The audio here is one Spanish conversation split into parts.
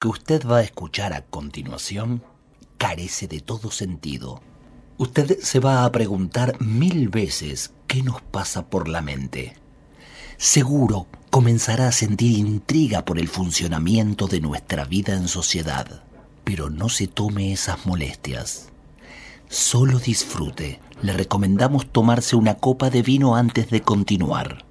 que usted va a escuchar a continuación carece de todo sentido. Usted se va a preguntar mil veces qué nos pasa por la mente. Seguro comenzará a sentir intriga por el funcionamiento de nuestra vida en sociedad. Pero no se tome esas molestias. Solo disfrute. Le recomendamos tomarse una copa de vino antes de continuar.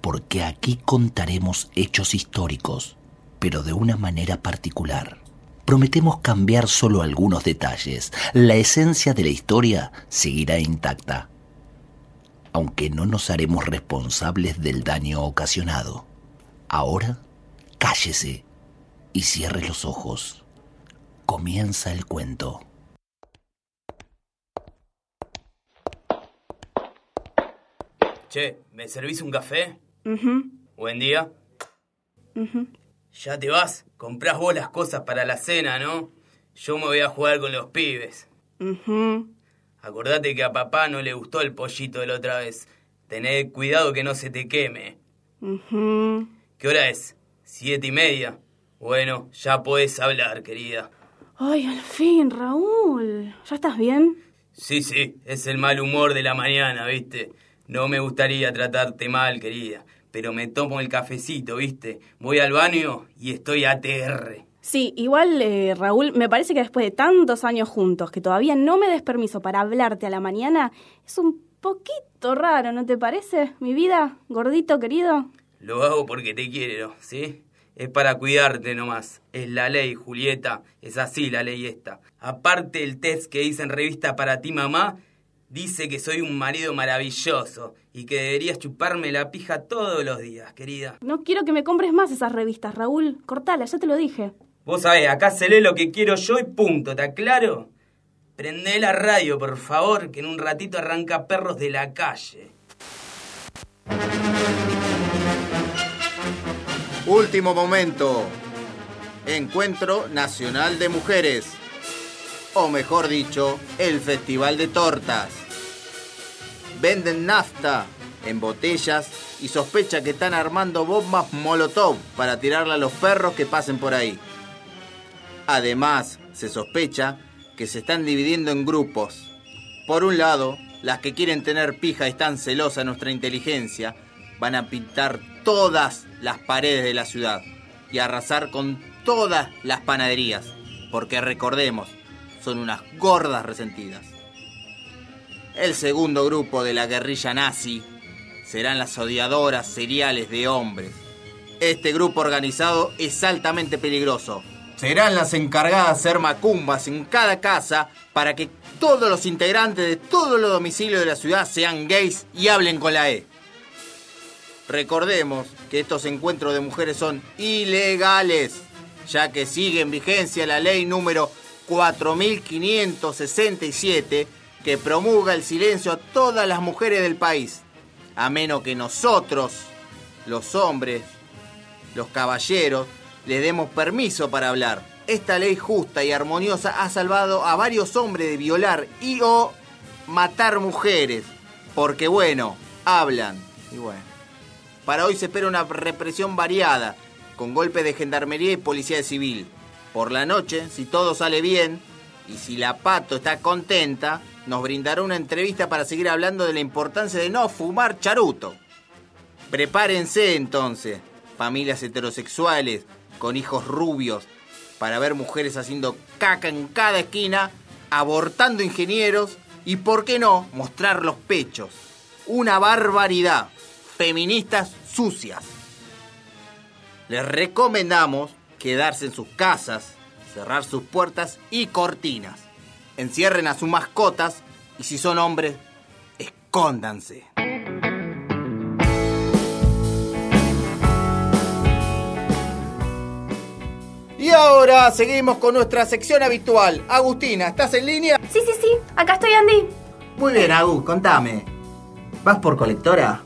Porque aquí contaremos hechos históricos, pero de una manera particular. Prometemos cambiar solo algunos detalles. La esencia de la historia seguirá intacta, aunque no nos haremos responsables del daño ocasionado. Ahora, cállese y cierre los ojos. Comienza el cuento. Che, ¿me servís un café? Mhm. Buen día. Mhm. Ya te vas, comprás vos las cosas para la cena, ¿no? Yo me voy a jugar con los pibes. Mhm. Acordate que a papá no le gustó el pollito de la otra vez. Tené cuidado que no se te queme. Mhm. ¿Qué hora es? ¿Siete y media? Bueno, ya podés hablar, querida. Ay, al fin, Raúl. ¿Ya estás bien? Sí, sí, es el mal humor de la mañana, ¿viste? No me gustaría tratarte mal, querida, pero me tomo el cafecito, ¿viste? Voy al baño y estoy ATR. Sí, igual, eh, Raúl, me parece que después de tantos años juntos, que todavía no me des permiso para hablarte a la mañana, es un poquito raro, ¿no te parece? Mi vida, gordito querido. Lo hago porque te quiero, ¿sí? Es para cuidarte nomás. Es la ley, Julieta. Es así la ley esta. Aparte el test que hice en revista para ti, mamá, dice que soy un marido maravilloso y que deberías chuparme la pija todos los días, querida. No quiero que me compres más esas revistas, Raúl. Cortala, ya te lo dije. Vos sabés, acá se lee lo que quiero yo y punto, ¿está claro? Prende la radio, por favor, que en un ratito arranca perros de la calle. Último momento. Encuentro Nacional de Mujeres. O mejor dicho, el Festival de Tortas. Venden nafta en botellas y sospecha que están armando bombas molotov para tirarle a los perros que pasen por ahí. Además, se sospecha que se están dividiendo en grupos. Por un lado, las que quieren tener pija y están celosas nuestra inteligencia van a pintar todas las paredes de la ciudad y arrasar con todas las panaderías, porque recordemos, son unas gordas resentidas. El segundo grupo de la guerrilla nazi serán las odiadoras seriales de hombres. Este grupo organizado es altamente peligroso. Serán las encargadas de hacer macumbas en cada casa para que todos los integrantes de todos los domicilios de la ciudad sean gays y hablen con la E. Recordemos que estos encuentros de mujeres son ilegales, ya que sigue en vigencia la ley número 4567 que promulga el silencio a todas las mujeres del país, a menos que nosotros, los hombres, los caballeros, les demos permiso para hablar. Esta ley justa y armoniosa ha salvado a varios hombres de violar y o matar mujeres, porque bueno, hablan. Y bueno. Para hoy se espera una represión variada, con golpes de gendarmería y policía civil. Por la noche, si todo sale bien, y si la Pato está contenta, nos brindará una entrevista para seguir hablando de la importancia de no fumar charuto. Prepárense entonces, familias heterosexuales, con hijos rubios, para ver mujeres haciendo caca en cada esquina, abortando ingenieros y, por qué no, mostrar los pechos. Una barbaridad. Feministas sucias. Les recomendamos quedarse en sus casas, cerrar sus puertas y cortinas. Encierren a sus mascotas y si son hombres, escóndanse. Y ahora seguimos con nuestra sección habitual. Agustina, ¿estás en línea? Sí, sí, sí, acá estoy Andy. Muy bien, Agus, contame. ¿Vas por colectora?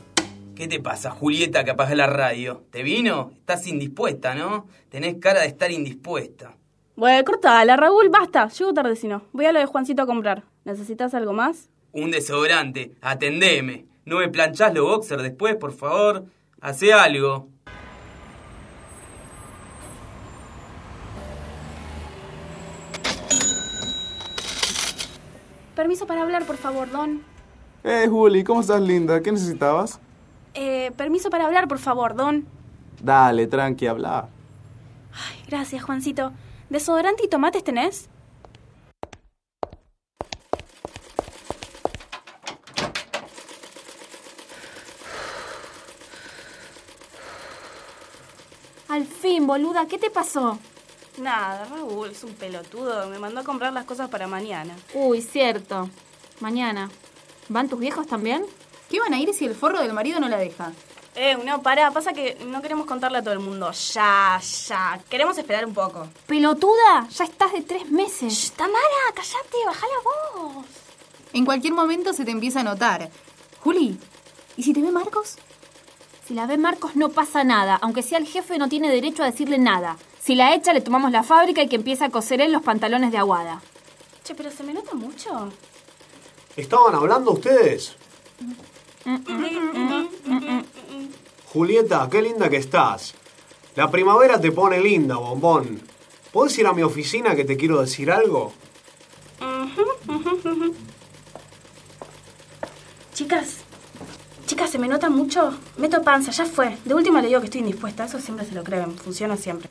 ¿Qué te pasa, Julieta, que apagas la radio? ¿Te vino? Estás indispuesta, ¿no? Tenés cara de estar indispuesta. Bueno, cortala, Raúl, basta. Llego tarde si no. Voy a lo de Juancito a comprar. ¿Necesitas algo más? Un desodorante. Atendeme. ¿No me planchás los boxer después, por favor? Hace algo. Permiso para hablar, por favor, Don. Hey, Juli, ¿cómo estás, linda? ¿Qué necesitabas? Eh, permiso para hablar, por favor, Don. Dale, tranqui, habla. Ay, gracias, Juancito. ¿Desodorante y tomates tenés? Al fin, boluda, ¿qué te pasó? Nada, Raúl es un pelotudo. Me mandó a comprar las cosas para mañana. Uy, cierto. Mañana. ¿Van tus viejos también? ¿Qué van a ir si el forro del marido no la deja? Eh, no, pará, pasa que no queremos contarle a todo el mundo. Ya, ya. Queremos esperar un poco. ¡Pelotuda! Ya estás de tres meses. Shh, Tamara, callate, baja la voz. En cualquier momento se te empieza a notar. Juli, ¿y si te ve Marcos? Si la ve Marcos no pasa nada, aunque sea el jefe no tiene derecho a decirle nada. Si la echa le tomamos la fábrica y que empiece a coser él los pantalones de aguada. Che, pero se me nota mucho. ¿Estaban hablando ustedes? Julieta, qué linda que estás. La primavera te pone linda, bombón. ¿Puedes ir a mi oficina que te quiero decir algo? Chicas, chicas, se me nota mucho. Meto panza, ya fue. De última le digo que estoy indispuesta. Eso siempre se lo creen. Funciona siempre.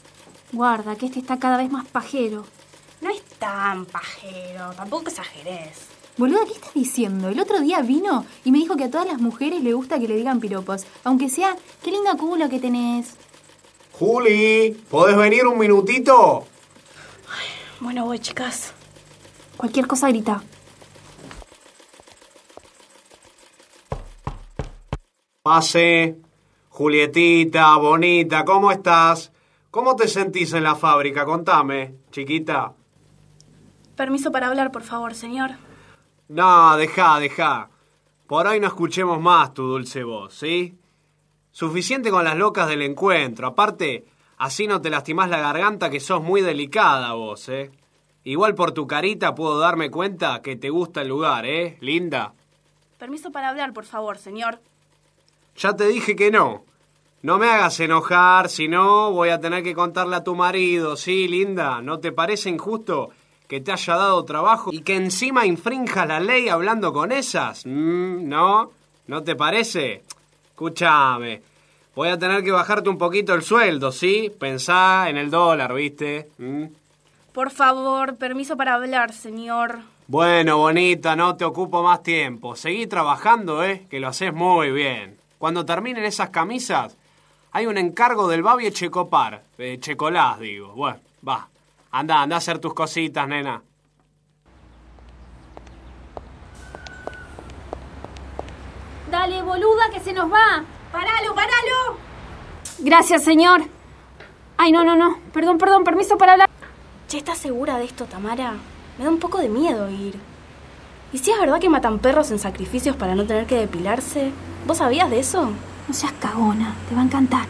Guarda, que este está cada vez más pajero. No es tan pajero. Tampoco exageres. Boluda, ¿qué estás diciendo? El otro día vino y me dijo que a todas las mujeres le gusta que le digan piropos. Aunque sea, qué lindo culo que tenés. Juli, ¿podés venir un minutito? Bueno, voy, chicas. Cualquier cosa grita. Pase. Julietita, bonita, ¿cómo estás? ¿Cómo te sentís en la fábrica? Contame, chiquita. Permiso para hablar, por favor, señor. No, deja, deja. Por hoy no escuchemos más tu dulce voz, ¿sí? Suficiente con las locas del encuentro. Aparte, así no te lastimás la garganta que sos muy delicada vos, ¿eh? Igual por tu carita puedo darme cuenta que te gusta el lugar, ¿eh? Linda. Permiso para hablar, por favor, señor. Ya te dije que no. No me hagas enojar, si no voy a tener que contarle a tu marido, ¿sí, linda? ¿No te parece injusto que te haya dado trabajo y que encima infrinjas la ley hablando con esas? Mm, ¿No? ¿No te parece? Escúchame. Voy a tener que bajarte un poquito el sueldo, ¿sí? Pensá en el dólar, ¿viste? Mm. Por favor, permiso para hablar, señor. Bueno, bonita, no te ocupo más tiempo. Seguí trabajando, ¿eh? Que lo haces muy bien. Cuando terminen esas camisas, hay un encargo del Babi Checopar. Eh, Checolás, digo. Bueno, va. Anda, anda a hacer tus cositas, nena. Dale, boluda, que se nos va. ¡Paralo, paralo! Gracias, señor. Ay, no, no, no. Perdón, perdón, permiso para hablar. Che, ¿estás segura de esto, Tamara? Me da un poco de miedo ir. ¿Y si es verdad que matan perros en sacrificios para no tener que depilarse? ¿Vos sabías de eso? No seas cagona, te va a encantar.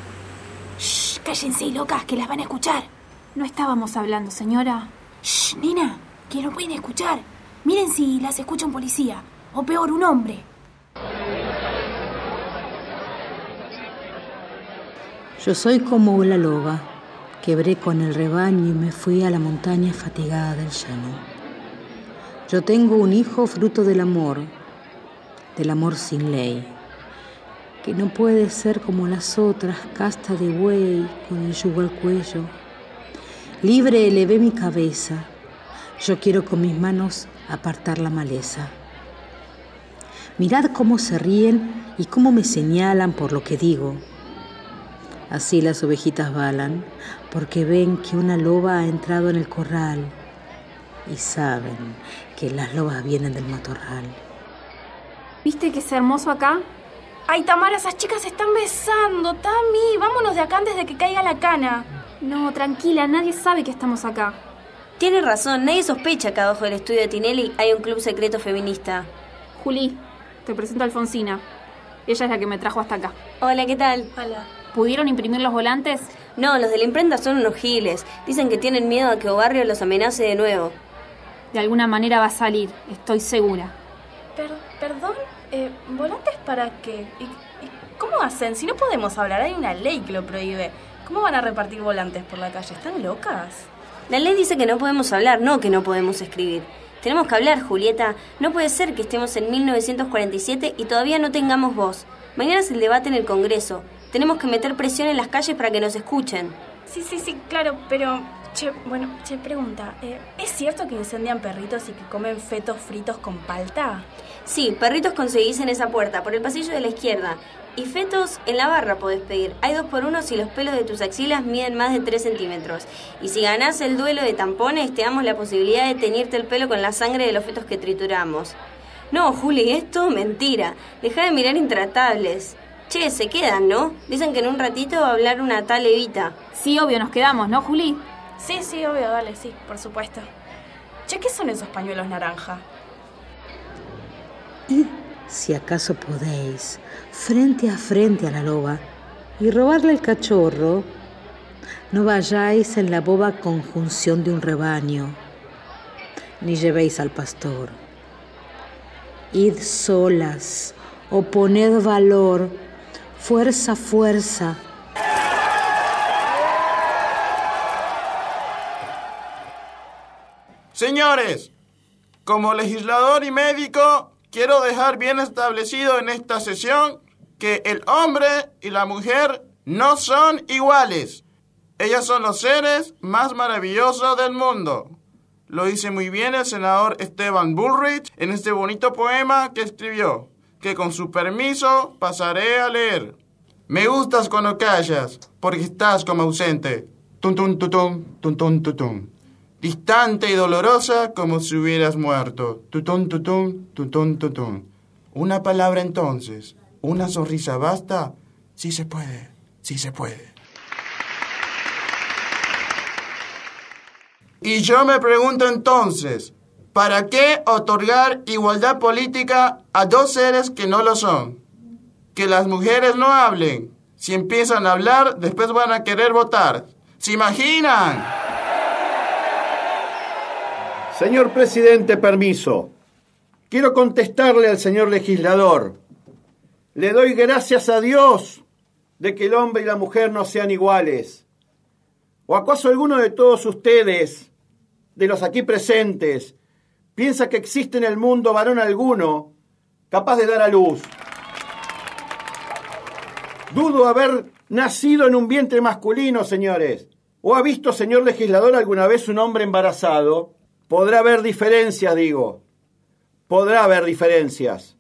Shh, cállense, locas, que las van a escuchar. No estábamos hablando, señora. Shh, nena, que no pueden escuchar. Miren si las escucha un policía. O peor, un hombre. Yo soy como la loba. Quebré con el rebaño y me fui a la montaña fatigada del llano. Yo tengo un hijo fruto del amor, del amor sin ley, que no puede ser como las otras, casta de buey con el yugo al cuello. Libre elevé mi cabeza, yo quiero con mis manos apartar la maleza. Mirad cómo se ríen y cómo me señalan por lo que digo. Así las ovejitas balan, porque ven que una loba ha entrado en el corral y saben que las lobas vienen del matorral. ¿Viste que es hermoso acá? Ay, Tamara, esas chicas se están besando. Tami, vámonos de acá antes de que caiga la cana. No, tranquila, nadie sabe que estamos acá. Tiene razón, nadie sospecha que abajo del estudio de Tinelli hay un club secreto feminista. Juli, te presento a Alfonsina. Ella es la que me trajo hasta acá. Hola, ¿qué tal? Hola. ¿Pudieron imprimir los volantes? No, los de la imprenta son unos giles. Dicen que tienen miedo a que Obarrio los amenace de nuevo. De alguna manera va a salir, estoy segura. Per- perdón, eh, ¿volantes para qué? ¿Y, y cómo hacen? Si no podemos hablar, hay una ley que lo prohíbe. ¿Cómo van a repartir volantes por la calle? ¿Están locas? La ley dice que no podemos hablar, no que no podemos escribir. Tenemos que hablar, Julieta. No puede ser que estemos en 1947 y todavía no tengamos voz. Mañana es el debate en el Congreso. Tenemos que meter presión en las calles para que nos escuchen. Sí, sí, sí, claro, pero... Che, bueno, che, pregunta. eh, ¿Es cierto que incendian perritos y que comen fetos fritos con palta? Sí, perritos conseguís en esa puerta, por el pasillo de la izquierda. Y fetos en la barra podés pedir. Hay dos por uno si los pelos de tus axilas miden más de 3 centímetros. Y si ganás el duelo de tampones, te damos la posibilidad de teñirte el pelo con la sangre de los fetos que trituramos. No, Juli, esto mentira. Deja de mirar intratables. Che, se quedan, ¿no? Dicen que en un ratito va a hablar una tal Evita. Sí, obvio, nos quedamos, ¿no, Juli? Sí, sí, obvio, dale, sí, por supuesto. Che, ¿qué son esos pañuelos naranja? Si acaso podéis, frente a frente a la loba, y robarle el cachorro, no vayáis en la boba conjunción de un rebaño, ni llevéis al pastor. Id solas, o poned valor, fuerza, fuerza. Señores, como legislador y médico, quiero dejar bien establecido en esta sesión que el hombre y la mujer no son iguales. Ellas son los seres más maravillosos del mundo. Lo dice muy bien el senador Esteban Bullrich en este bonito poema que escribió, que con su permiso pasaré a leer. Me gustas cuando callas, porque estás como ausente. Tum tum tutum, tum tum tutum. Distante y dolorosa como si hubieras muerto. Tutum tutum, tutum tutum. Una palabra entonces, una sonrisa basta. Sí se puede, sí se puede. Y yo me pregunto entonces, ¿para qué otorgar igualdad política a dos seres que no lo son? Que las mujeres no hablen. Si empiezan a hablar, después van a querer votar. ¿Se imaginan? Señor presidente, permiso. Quiero contestarle al señor legislador. Le doy gracias a Dios de que el hombre y la mujer no sean iguales. ¿O acaso alguno de todos ustedes, de los aquí presentes, piensa que existe en el mundo varón alguno capaz de dar a luz? Dudo haber nacido en un vientre masculino, señores. ¿O ha visto, señor legislador, alguna vez un hombre embarazado? Podrá haber diferencias, digo. Podrá haber diferencias.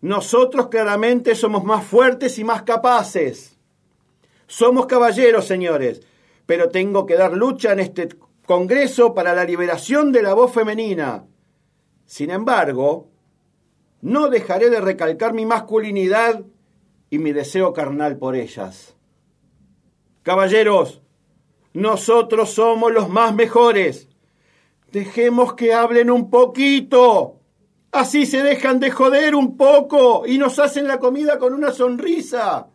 Nosotros claramente somos más fuertes y más capaces. Somos caballeros, señores, pero tengo que dar lucha en este Congreso para la liberación de la voz femenina. Sin embargo, no dejaré de recalcar mi masculinidad y mi deseo carnal por ellas. Caballeros, nosotros somos los más mejores. Dejemos que hablen un poquito. Así se dejan de joder un poco y nos hacen la comida con una sonrisa.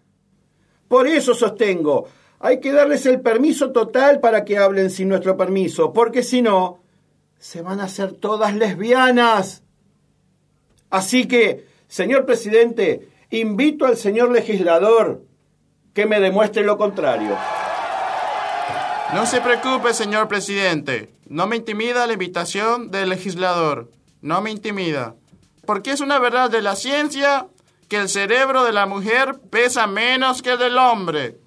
Por eso sostengo, hay que darles el permiso total para que hablen sin nuestro permiso, porque si no, se van a hacer todas lesbianas. Así que, señor presidente, invito al señor legislador que me demuestre lo contrario. No se preocupe, señor presidente. No me intimida la invitación del legislador. No me intimida. Porque es una verdad de la ciencia que el cerebro de la mujer pesa menos que el del hombre.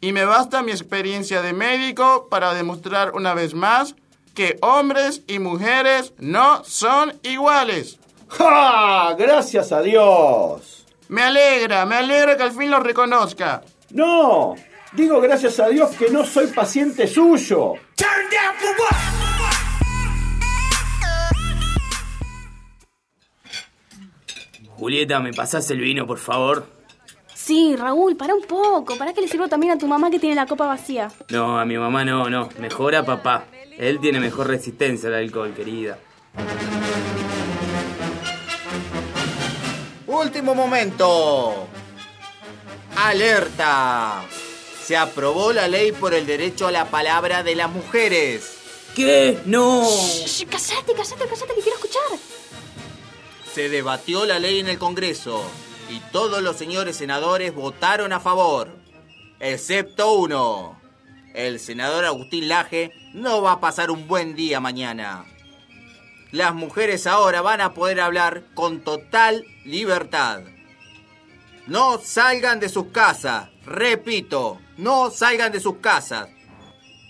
Y me basta mi experiencia de médico para demostrar una vez más que hombres y mujeres no son iguales. ¡Ja! Gracias a Dios. Me alegra, me alegra que al fin lo reconozca. No, digo gracias a Dios que no soy paciente suyo. Julieta, ¿me pasás el vino, por favor? Sí, Raúl, para un poco. ¿Para que le sirvo también a tu mamá que tiene la copa vacía? No, a mi mamá no, no. Mejor a papá. Él tiene mejor resistencia al alcohol, querida. Último momento. Alerta. Se aprobó la ley por el derecho a la palabra de las mujeres. ¿Qué? No. Shh, cállate, cállate, cállate, que quiero escuchar. Se debatió la ley en el Congreso y todos los señores senadores votaron a favor, excepto uno. El senador Agustín Laje no va a pasar un buen día mañana. las mujeres ahora van a poder hablar con total libertad. No salgan de sus casas, repito, no salgan de sus casas.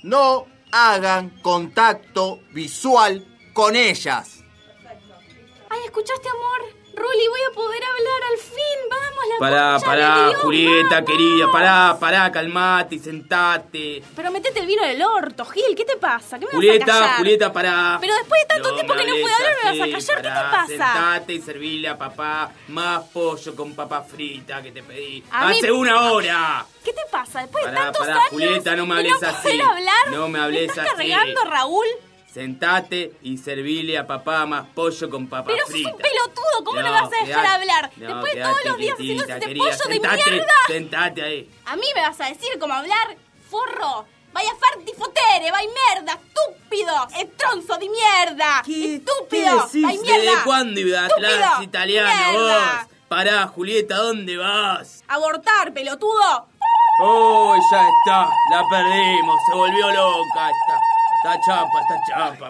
No hagan contacto visual con ellas. Ay, ¿escuchaste, amor? Ruli, voy a poder hablar al fin. Vamos, la Pará, de pará, Dios, Julieta, vamos. querida, pará, pará, calmate y sentate. Pero metete el vino en el orto, Gil. ¿Qué te pasa? ¿Qué me vas a Julieta, callar? Julieta, pará. Pero después de tanto No tiempo me que no pude hablar, ¿me vas a callar? ¿Qué te pasa? Sentate y servirle a papá más pollo con papa frita que te pedí. A mí- Hace una hora. ¿Qué te pasa? Después de Pará, tantos pará, años Julieta, no me de hables no así. hablar, No me hables estás así. cargando, Raúl? Sentate y servirle a papá más pollo con papa Pero sos un pelotudo, ¿cómo No, me vas a dejar quedate- hablar? no, Después de todos los días haciendo este querida. pollo de mierda. Sentate ahí. ¿A mí me vas a decir cómo hablar? ¡Forro! ¡Vaya farti fotere! ¡Vai merda! ¡Estúpido! ¡Estronzo de mierda! ¿Qué ¡Estúpido! decís? ¡Vai mierda! ¿Desde cuándo ibas a italiano ¡Mierda! vos? Pará, Julieta, ¿dónde vas? ¡Abortar, pelotudo! ¡Oh, ya está! La perdimos, se volvió loca esta. Está chapa, está chapa.